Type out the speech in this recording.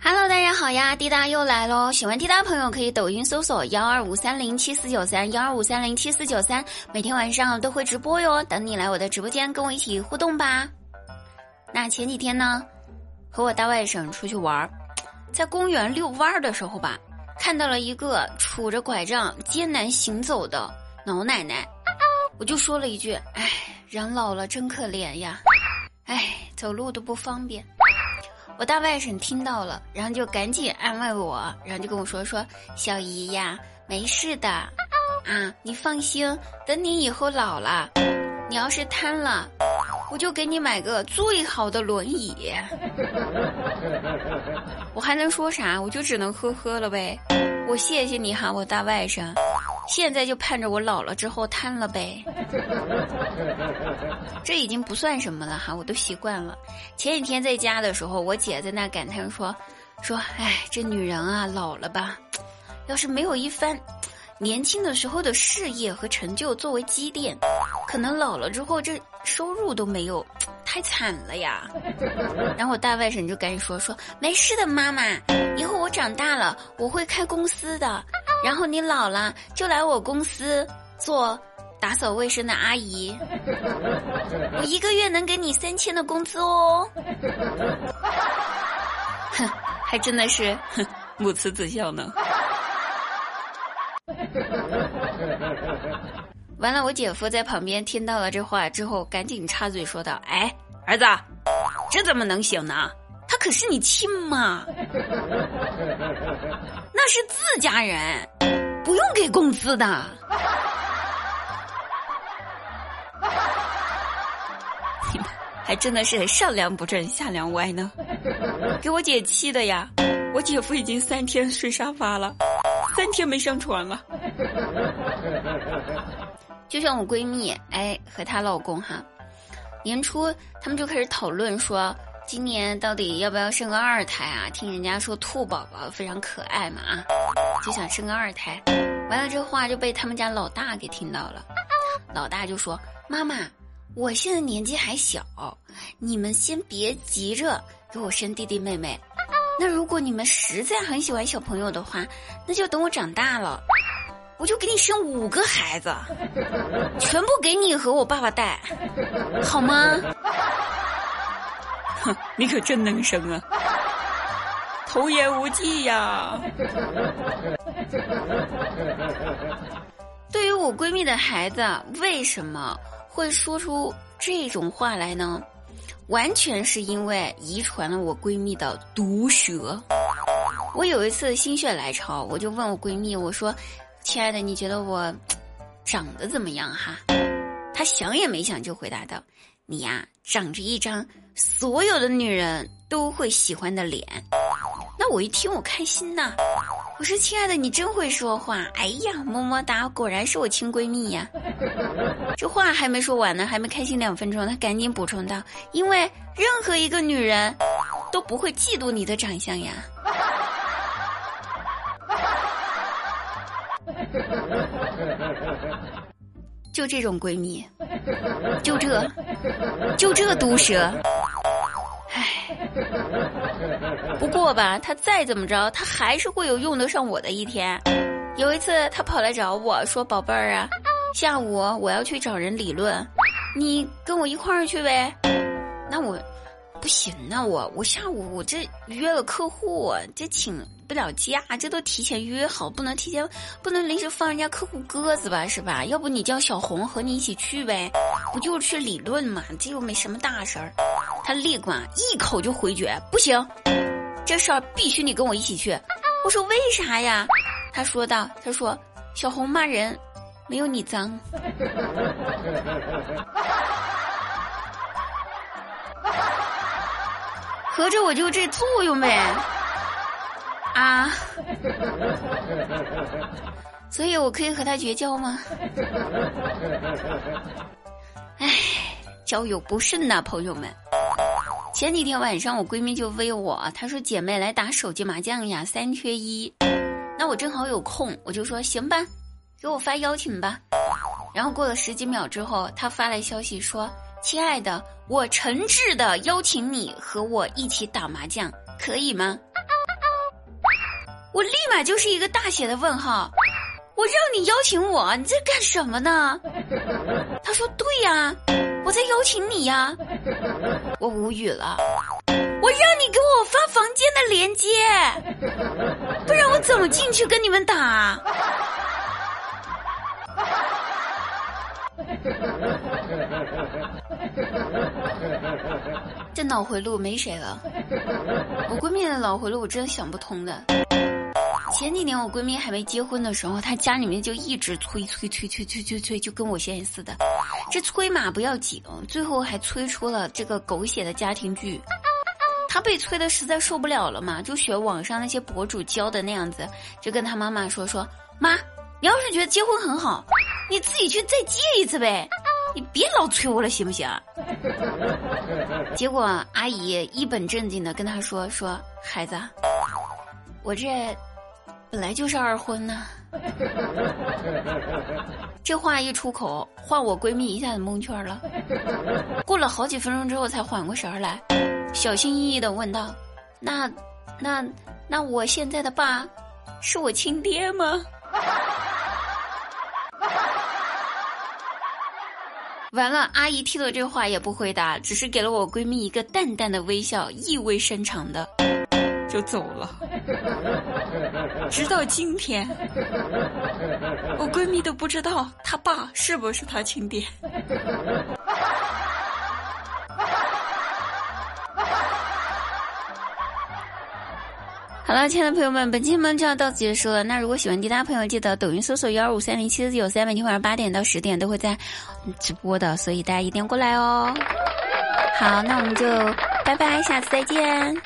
Hello，大家好呀，滴答又来喽！喜欢滴答朋友可以抖音搜索幺二五三零七四九三幺二五三零七四九三，每天晚上都会直播哟，等你来我的直播间跟我一起互动吧。那前几天呢，和我大外甥出去玩，在公园遛弯儿的时候吧，看到了一个杵着拐杖艰难行走的老奶奶，我就说了一句：“哎，人老了真可怜呀，哎，走路都不方便。”我大外甥听到了，然后就赶紧安慰我，然后就跟我说：“说小姨呀，没事的，啊，你放心，等你以后老了，你要是瘫了，我就给你买个最好的轮椅。”我还能说啥？我就只能呵呵了呗。我谢谢你哈，我大外甥。现在就盼着我老了之后瘫了呗，这已经不算什么了哈，我都习惯了。前几天在家的时候，我姐在那感叹说：“说哎，这女人啊，老了吧，要是没有一番年轻的时候的事业和成就作为积淀，可能老了之后这收入都没有，太惨了呀。”然后我大外甥就赶紧说：“说没事的，妈妈，以后我长大了，我会开公司的。”然后你老了就来我公司做打扫卫生的阿姨，我一个月能给你三千的工资哦。哼，还真的是哼母慈子孝呢。完了，我姐夫在旁边听到了这话之后，赶紧插嘴说道：“哎，儿子，这怎么能行呢？他可是你亲妈。”那是自家人，不用给工资的。还真的是上梁不正下梁歪呢，给我姐气的呀！我姐夫已经三天睡沙发了，三天没上床了。就像我闺蜜，哎，和她老公哈，年初他们就开始讨论说。今年到底要不要生个二胎啊？听人家说兔宝宝非常可爱嘛啊，就想生个二胎。完了这话就被他们家老大给听到了，老大就说：“妈妈，我现在年纪还小，你们先别急着给我生弟弟妹妹。那如果你们实在很喜欢小朋友的话，那就等我长大了，我就给你生五个孩子，全部给你和我爸爸带，好吗？” 你可真能生啊，童言无忌呀！对于我闺蜜的孩子，为什么会说出这种话来呢？完全是因为遗传了我闺蜜的毒舌。我有一次心血来潮，我就问我闺蜜，我说：“亲爱的，你觉得我长得怎么样？”哈，她想也没想就回答道。你呀，长着一张所有的女人都会喜欢的脸，那我一听我开心呐。我说亲爱的，你真会说话，哎呀，么么哒，果然是我亲闺蜜呀。这话还没说完呢，还没开心两分钟，她赶紧补充道：因为任何一个女人都不会嫉妒你的长相呀。就这种闺蜜，就这，就这毒舌，唉。不过吧，他再怎么着，他还是会有用得上我的一天。有一次，他跑来找我说：“宝贝儿啊，下午我要去找人理论，你跟我一块儿去呗。”那我。不行啊，我我下午我这约了客户，这请不了假，这都提前约好，不能提前，不能临时放人家客户鸽子吧，是吧？要不你叫小红和你一起去呗，不就是去理论嘛，这又没什么大事儿。他立马一口就回绝，不行，这事儿必须你跟我一起去。我说为啥呀？他说道，他说小红骂人没有你脏。合着我就这作用呗，啊！所以我可以和他绝交吗？唉，交友不慎呐，朋友们。前几天晚上，我闺蜜就微我，她说：“姐妹来打手机麻将呀，三缺一。”那我正好有空，我就说：“行吧，给我发邀请吧。”然后过了十几秒之后，她发来消息说。亲爱的，我诚挚的邀请你和我一起打麻将，可以吗？我立马就是一个大写的问号。我让你邀请我，你在干什么呢？他说：“对呀，我在邀请你呀。”我无语了。我让你给我发房间的链接，不然我怎么进去跟你们打？这脑回路没谁了。我闺蜜的脑回路我真想不通的。前几年我闺蜜还没结婚的时候，她家里面就一直催催催催催催催，就跟我现在似的。这催嘛不要紧，最后还催出了这个狗血的家庭剧。她被催的实在受不了了嘛，就学网上那些博主教的那样子，就跟她妈妈说说：“妈，你要是觉得结婚很好，你自己去再借一次呗，你别老催我了，行不行？” 结果阿姨一本正经的跟她说说：“孩子，我这……”本来就是二婚呢，这话一出口，换我闺蜜一下子蒙圈了。过了好几分钟之后才缓过神来，小心翼翼的问道：“那、那、那我现在的爸，是我亲爹吗？”完了，阿姨听了这话也不回答，只是给了我闺蜜一个淡淡的微笑，意味深长的。就走了，直到今天，我闺蜜都不知道她爸是不是她亲爹。好了，亲爱的朋友们，本期节目就要到此结束了。那如果喜欢滴答朋友，记得抖音搜索幺二五三零七四九三，每天晚上八点到十点都会在直播的，所以大家一定要过来哦。好，那我们就拜拜，下次再见。